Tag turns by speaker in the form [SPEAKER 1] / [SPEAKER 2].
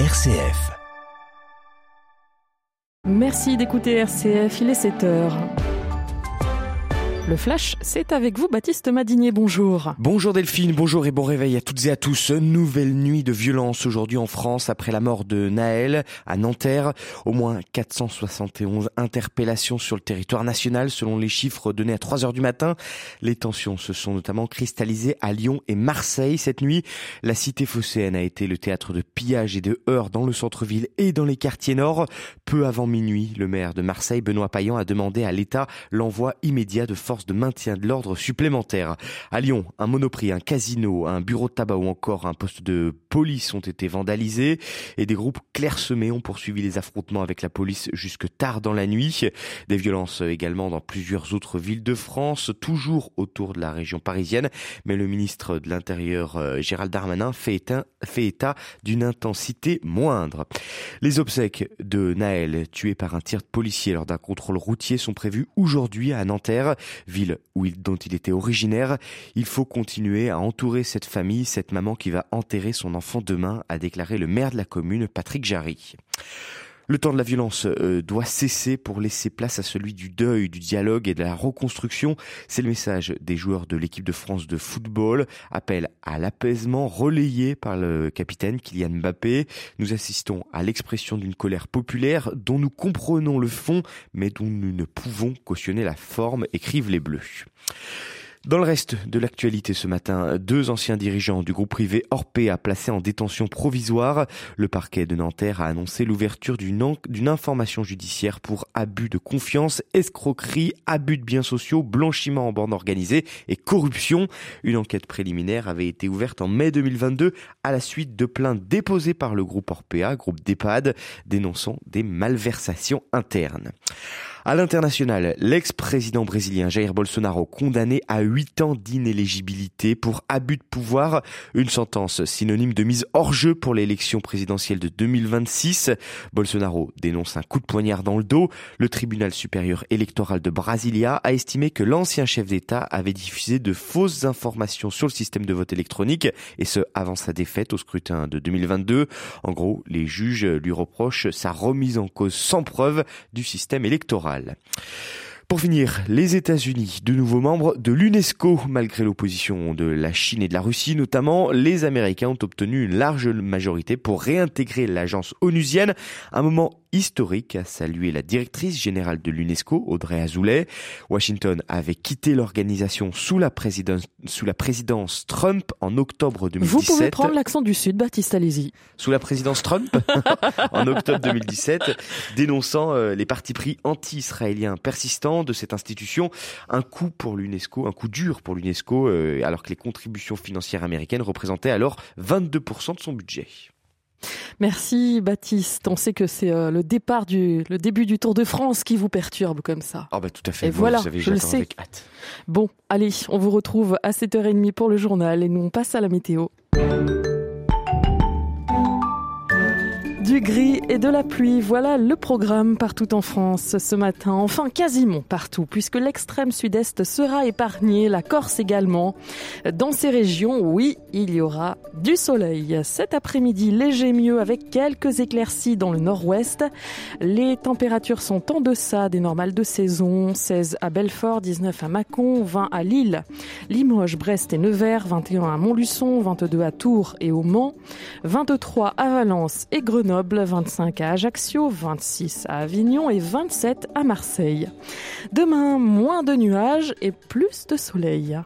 [SPEAKER 1] RCF.
[SPEAKER 2] Merci d'écouter RCF, il est 7 heures. Le Flash, c'est avec vous, Baptiste Madinier, bonjour.
[SPEAKER 3] Bonjour Delphine, bonjour et bon réveil à toutes et à tous. Nouvelle nuit de violence aujourd'hui en France après la mort de Naël à Nanterre. Au moins 471 interpellations sur le territoire national selon les chiffres donnés à 3 heures du matin. Les tensions se sont notamment cristallisées à Lyon et Marseille cette nuit. La cité phocéenne a été le théâtre de pillages et de heurts dans le centre-ville et dans les quartiers nord. Peu avant minuit, le maire de Marseille, Benoît Payan, a demandé à l'État l'envoi immédiat de forces de maintien de l'ordre supplémentaires. À Lyon, un monoprix, un casino, un bureau de tabac ou encore un poste de police ont été vandalisés et des groupes clairsemés ont poursuivi les affrontements avec la police jusque tard dans la nuit. Des violences également dans plusieurs autres villes de France, toujours autour de la région parisienne, mais le ministre de l'Intérieur euh, Gérald Darmanin fait état, fait état d'une intensité moindre. Les obsèques de Naël, tué par un tir de policier lors d'un contrôle routier, sont prévues aujourd'hui à Nanterre ville où il, dont il était originaire. Il faut continuer à entourer cette famille, cette maman qui va enterrer son enfant demain, a déclaré le maire de la commune, Patrick Jarry. Le temps de la violence euh, doit cesser pour laisser place à celui du deuil, du dialogue et de la reconstruction. C'est le message des joueurs de l'équipe de France de football. Appel à l'apaisement relayé par le capitaine Kylian Mbappé. Nous assistons à l'expression d'une colère populaire dont nous comprenons le fond, mais dont nous ne pouvons cautionner la forme, écrivent les Bleus. Dans le reste de l'actualité ce matin, deux anciens dirigeants du groupe privé Orpea placés en détention provisoire. Le parquet de Nanterre a annoncé l'ouverture d'une information judiciaire pour abus de confiance, escroquerie, abus de biens sociaux, blanchiment en bande organisée et corruption. Une enquête préliminaire avait été ouverte en mai 2022 à la suite de plaintes déposées par le groupe Orpea, groupe d'EHPAD, dénonçant des malversations internes. À l'international, l'ex-président brésilien Jair Bolsonaro condamné à 8 ans d'inéligibilité pour abus de pouvoir, une sentence synonyme de mise hors jeu pour l'élection présidentielle de 2026. Bolsonaro dénonce un coup de poignard dans le dos. Le tribunal supérieur électoral de Brasilia a estimé que l'ancien chef d'État avait diffusé de fausses informations sur le système de vote électronique et ce avant sa défaite au scrutin de 2022. En gros, les juges lui reprochent sa remise en cause sans preuve du système électoral. Pour finir, les États-Unis, de nouveaux membres de l'UNESCO, malgré l'opposition de la Chine et de la Russie notamment, les Américains ont obtenu une large majorité pour réintégrer l'agence onusienne, un moment historique, a salué la directrice générale de l'UNESCO, Audrey Azoulay. Washington avait quitté l'organisation sous la présidence, sous la présidence Trump en octobre 2017.
[SPEAKER 2] Vous pouvez prendre l'accent du Sud, Baptiste, allez-y.
[SPEAKER 3] Sous la présidence Trump, en octobre 2017, dénonçant euh, les partis pris anti-israéliens persistants de cette institution. Un coup pour l'UNESCO, un coup dur pour l'UNESCO, euh, alors que les contributions financières américaines représentaient alors 22% de son budget.
[SPEAKER 2] Merci Baptiste. On sait que c'est euh, le départ du, le début du Tour de France qui vous perturbe comme ça.
[SPEAKER 3] Ah bah tout à fait.
[SPEAKER 2] Et voilà, je le sais. Bon, allez, on vous retrouve à 7h30 pour le journal et nous on passe à la météo. Du gris et de la pluie, voilà le programme partout en France ce matin. Enfin, quasiment partout, puisque l'extrême sud-est sera épargné, la Corse également. Dans ces régions, oui, il y aura du soleil. Cet après-midi, léger mieux avec quelques éclaircies dans le nord-ouest. Les températures sont en deçà des normales de saison. 16 à Belfort, 19 à Mâcon, 20 à Lille, Limoges, Brest et Nevers, 21 à Montluçon, 22 à Tours et au Mans, 23 à Valence et Grenoble 25 à Ajaccio, 26 à Avignon et 27 à Marseille. Demain, moins de nuages et plus de soleil.